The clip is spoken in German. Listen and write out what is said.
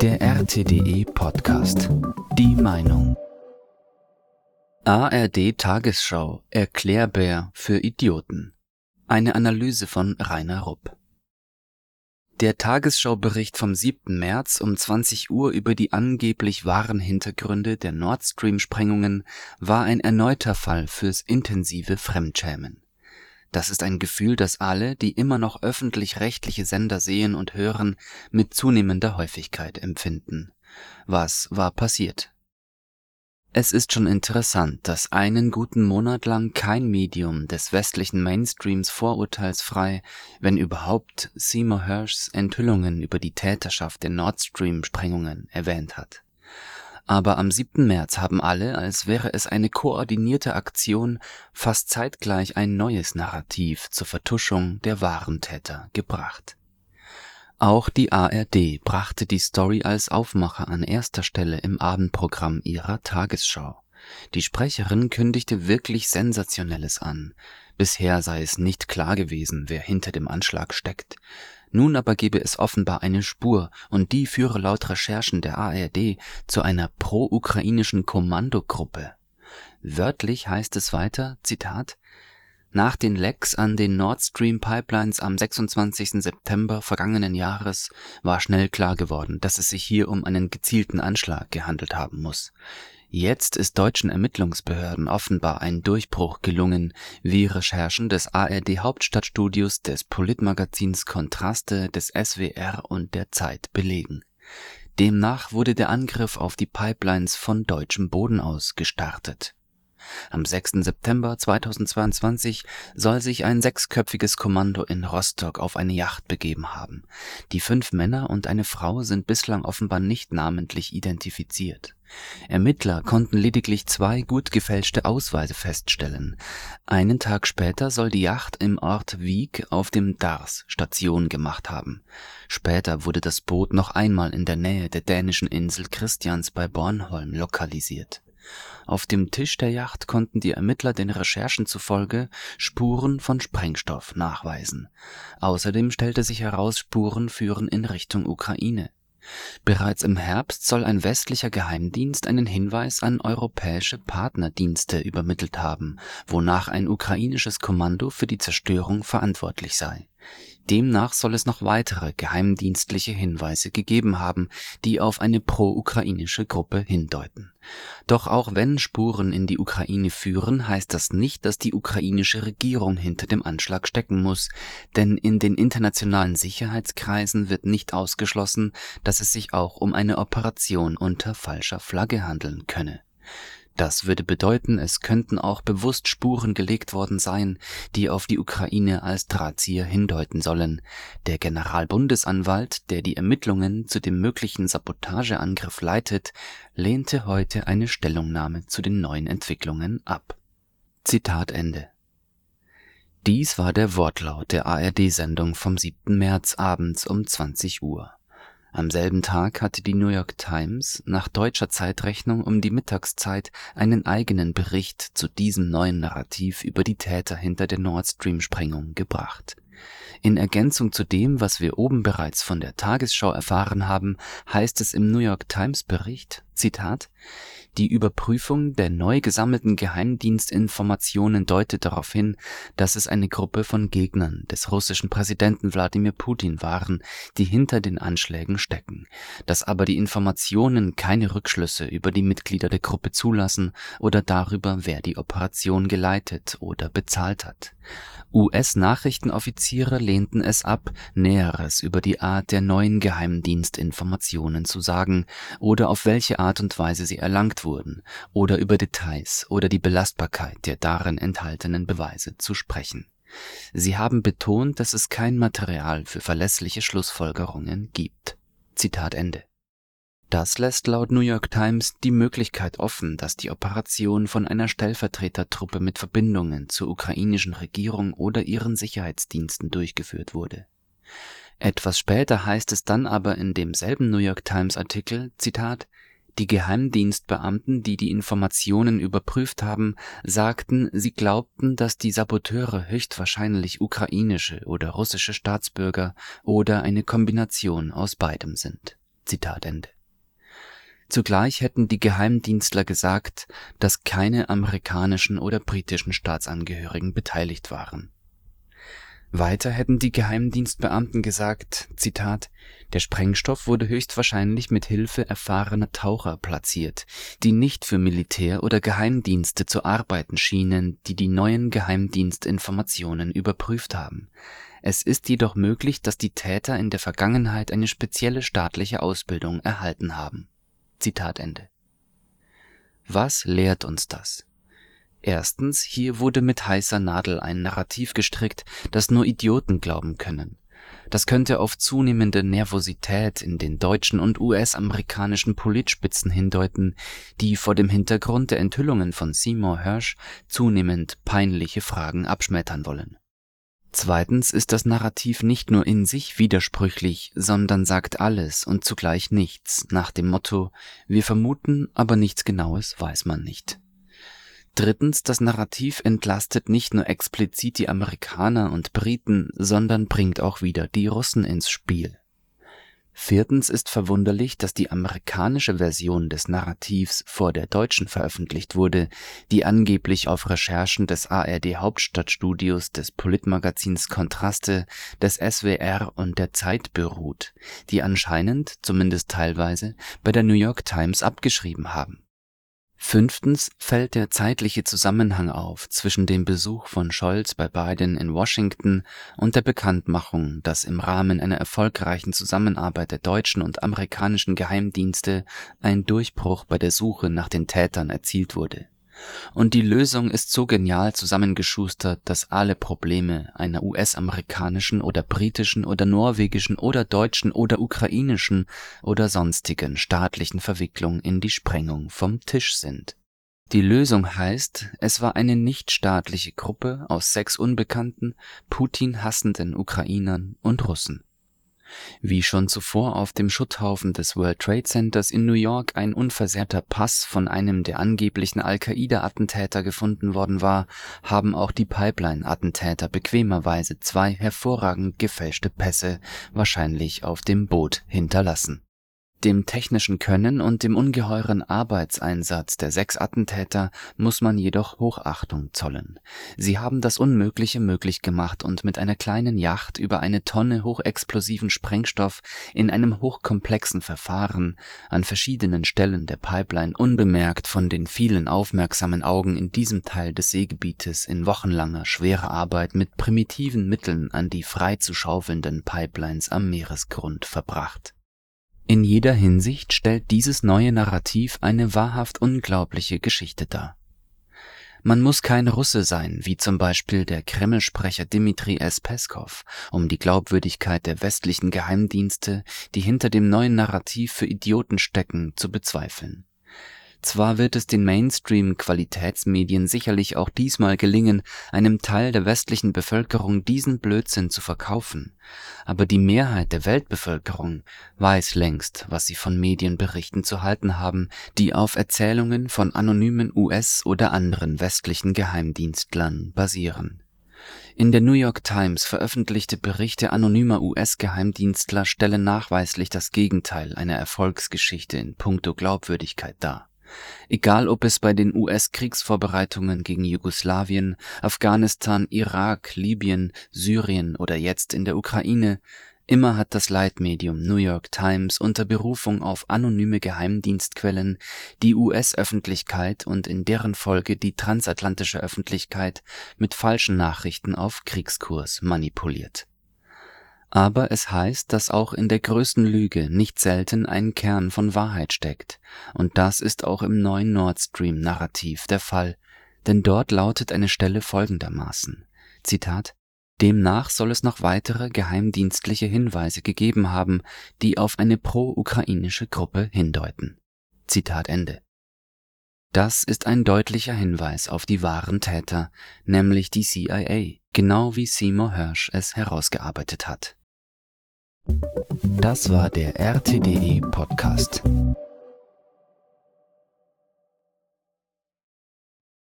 Der RTDE Podcast. Die Meinung. ARD Tagesschau Erklärbär für Idioten. Eine Analyse von Rainer Rupp. Der Tagesschaubericht vom 7. März um 20 Uhr über die angeblich wahren Hintergründe der Nord Stream-Sprengungen war ein erneuter Fall fürs intensive Fremdschämen. Das ist ein Gefühl, das alle, die immer noch öffentlich-rechtliche Sender sehen und hören, mit zunehmender Häufigkeit empfinden. Was war passiert? Es ist schon interessant, dass einen guten Monat lang kein Medium des westlichen Mainstreams vorurteilsfrei, wenn überhaupt, Seymour Hershs Enthüllungen über die Täterschaft der Nord Stream-Sprengungen erwähnt hat. Aber am 7. März haben alle, als wäre es eine koordinierte Aktion, fast zeitgleich ein neues Narrativ zur Vertuschung der wahren Täter gebracht. Auch die ARD brachte die Story als Aufmacher an erster Stelle im Abendprogramm ihrer Tagesschau. Die Sprecherin kündigte wirklich Sensationelles an. Bisher sei es nicht klar gewesen, wer hinter dem Anschlag steckt. Nun aber gebe es offenbar eine Spur, und die führe laut Recherchen der ARD zu einer pro-ukrainischen Kommandogruppe. Wörtlich heißt es weiter, Zitat, nach den Lecks an den Nord Stream Pipelines am 26. September vergangenen Jahres war schnell klar geworden, dass es sich hier um einen gezielten Anschlag gehandelt haben muss. Jetzt ist deutschen Ermittlungsbehörden offenbar ein Durchbruch gelungen, wie Recherchen des ARD Hauptstadtstudios, des Politmagazins Kontraste, des SWR und der Zeit belegen. Demnach wurde der Angriff auf die Pipelines von deutschem Boden aus gestartet am 6. September 2022 soll sich ein sechsköpfiges Kommando in Rostock auf eine Yacht begeben haben. Die fünf Männer und eine Frau sind bislang offenbar nicht namentlich identifiziert. Ermittler konnten lediglich zwei gut gefälschte Ausweise feststellen. Einen Tag später soll die Yacht im Ort Wieg auf dem Dars Station gemacht haben. Später wurde das Boot noch einmal in der Nähe der dänischen Insel Christians bei Bornholm lokalisiert auf dem Tisch der Yacht konnten die Ermittler den Recherchen zufolge Spuren von Sprengstoff nachweisen. Außerdem stellte sich heraus, Spuren führen in Richtung Ukraine. Bereits im Herbst soll ein westlicher Geheimdienst einen Hinweis an europäische Partnerdienste übermittelt haben, wonach ein ukrainisches Kommando für die Zerstörung verantwortlich sei Demnach soll es noch weitere geheimdienstliche Hinweise gegeben haben, die auf eine pro-ukrainische Gruppe hindeuten. Doch auch wenn Spuren in die Ukraine führen, heißt das nicht, dass die ukrainische Regierung hinter dem Anschlag stecken muss, denn in den internationalen Sicherheitskreisen wird nicht ausgeschlossen, dass es sich auch um eine Operation unter falscher Flagge handeln könne das würde bedeuten, es könnten auch bewusst Spuren gelegt worden sein, die auf die Ukraine als Drahtzieher hindeuten sollen. Der Generalbundesanwalt, der die Ermittlungen zu dem möglichen Sabotageangriff leitet, lehnte heute eine Stellungnahme zu den neuen Entwicklungen ab. Zitat Ende. Dies war der Wortlaut der ARD-Sendung vom 7. März abends um 20 Uhr. Am selben Tag hatte die New York Times nach deutscher Zeitrechnung um die Mittagszeit einen eigenen Bericht zu diesem neuen Narrativ über die Täter hinter der Nord Stream Sprengung gebracht. In Ergänzung zu dem, was wir oben bereits von der Tagesschau erfahren haben, heißt es im New York Times Bericht, Zitat, die Überprüfung der neu gesammelten Geheimdienstinformationen deutet darauf hin, dass es eine Gruppe von Gegnern des russischen Präsidenten Wladimir Putin waren, die hinter den Anschlägen stecken, dass aber die Informationen keine Rückschlüsse über die Mitglieder der Gruppe zulassen oder darüber, wer die Operation geleitet oder bezahlt hat. US-Nachrichtenoffiziere lehnten es ab, Näheres über die Art der neuen Geheimdienstinformationen zu sagen oder auf welche Art und Weise sie erlangt wurden oder über Details oder die Belastbarkeit der darin enthaltenen Beweise zu sprechen. Sie haben betont, dass es kein Material für verlässliche Schlussfolgerungen gibt. Zitat Ende. Das lässt laut New York Times die Möglichkeit offen, dass die Operation von einer Stellvertretertruppe mit Verbindungen zur ukrainischen Regierung oder ihren Sicherheitsdiensten durchgeführt wurde. Etwas später heißt es dann aber in demselben New York Times Artikel, Zitat, die Geheimdienstbeamten, die die Informationen überprüft haben, sagten, sie glaubten, dass die Saboteure höchstwahrscheinlich ukrainische oder russische Staatsbürger oder eine Kombination aus beidem sind Zitat Ende. Zugleich hätten die Geheimdienstler gesagt, dass keine amerikanischen oder britischen Staatsangehörigen beteiligt waren. Weiter hätten die Geheimdienstbeamten gesagt, Zitat, der Sprengstoff wurde höchstwahrscheinlich mit Hilfe erfahrener Taucher platziert, die nicht für Militär oder Geheimdienste zu arbeiten schienen, die die neuen Geheimdienstinformationen überprüft haben. Es ist jedoch möglich, dass die Täter in der Vergangenheit eine spezielle staatliche Ausbildung erhalten haben. Zitat Ende. Was lehrt uns das? Erstens, hier wurde mit heißer Nadel ein Narrativ gestrickt, das nur Idioten glauben können. Das könnte auf zunehmende Nervosität in den deutschen und US-amerikanischen Politspitzen hindeuten, die vor dem Hintergrund der Enthüllungen von Seymour Hersh zunehmend peinliche Fragen abschmettern wollen. Zweitens ist das Narrativ nicht nur in sich widersprüchlich, sondern sagt alles und zugleich nichts nach dem Motto Wir vermuten, aber nichts Genaues weiß man nicht. Drittens, das Narrativ entlastet nicht nur explizit die Amerikaner und Briten, sondern bringt auch wieder die Russen ins Spiel. Viertens ist verwunderlich, dass die amerikanische Version des Narrativs vor der deutschen veröffentlicht wurde, die angeblich auf Recherchen des ARD Hauptstadtstudios, des Politmagazins Kontraste, des SWR und der Zeit beruht, die anscheinend, zumindest teilweise, bei der New York Times abgeschrieben haben Fünftens fällt der zeitliche Zusammenhang auf zwischen dem Besuch von Scholz bei Biden in Washington und der Bekanntmachung, dass im Rahmen einer erfolgreichen Zusammenarbeit der deutschen und amerikanischen Geheimdienste ein Durchbruch bei der Suche nach den Tätern erzielt wurde und die Lösung ist so genial zusammengeschustert, dass alle Probleme einer US-amerikanischen oder britischen oder norwegischen oder deutschen oder ukrainischen oder sonstigen staatlichen Verwicklung in die Sprengung vom Tisch sind. Die Lösung heißt, es war eine nichtstaatliche Gruppe aus sechs unbekannten, Putin hassenden Ukrainern und Russen wie schon zuvor auf dem Schutthaufen des World Trade Centers in New York ein unversehrter Pass von einem der angeblichen Al-Qaida-Attentäter gefunden worden war, haben auch die Pipeline-Attentäter bequemerweise zwei hervorragend gefälschte Pässe wahrscheinlich auf dem Boot hinterlassen dem technischen Können und dem ungeheuren Arbeitseinsatz der sechs Attentäter muss man jedoch Hochachtung zollen. Sie haben das Unmögliche möglich gemacht und mit einer kleinen Yacht über eine Tonne hochexplosiven Sprengstoff in einem hochkomplexen Verfahren an verschiedenen Stellen der Pipeline unbemerkt von den vielen aufmerksamen Augen in diesem Teil des Seegebietes in wochenlanger schwerer Arbeit mit primitiven Mitteln an die frei zu schaufelnden Pipelines am Meeresgrund verbracht in jeder Hinsicht stellt dieses neue Narrativ eine wahrhaft unglaubliche Geschichte dar. Man muss kein Russe sein, wie zum Beispiel der Kreml-Sprecher Dmitri S. Peskov, um die Glaubwürdigkeit der westlichen Geheimdienste, die hinter dem neuen Narrativ für Idioten stecken, zu bezweifeln. Zwar wird es den Mainstream-Qualitätsmedien sicherlich auch diesmal gelingen, einem Teil der westlichen Bevölkerung diesen Blödsinn zu verkaufen, aber die Mehrheit der Weltbevölkerung weiß längst, was sie von Medienberichten zu halten haben, die auf Erzählungen von anonymen US oder anderen westlichen Geheimdienstlern basieren. In der New York Times veröffentlichte Berichte anonymer US-Geheimdienstler stellen nachweislich das Gegenteil einer Erfolgsgeschichte in puncto Glaubwürdigkeit dar Egal ob es bei den US-Kriegsvorbereitungen gegen Jugoslawien, Afghanistan, Irak, Libyen, Syrien oder jetzt in der Ukraine, immer hat das Leitmedium New York Times unter Berufung auf anonyme Geheimdienstquellen die US-Öffentlichkeit und in deren Folge die transatlantische Öffentlichkeit mit falschen Nachrichten auf Kriegskurs manipuliert aber es heißt, dass auch in der größten Lüge nicht selten ein Kern von Wahrheit steckt, und das ist auch im neuen Nord Stream Narrativ der Fall, denn dort lautet eine Stelle folgendermaßen Zitat Demnach soll es noch weitere geheimdienstliche Hinweise gegeben haben, die auf eine pro-ukrainische Gruppe hindeuten. Zitat Ende. Das ist ein deutlicher Hinweis auf die wahren Täter, nämlich die CIA, genau wie Seymour Hersh es herausgearbeitet hat. Das war der RTDE Podcast.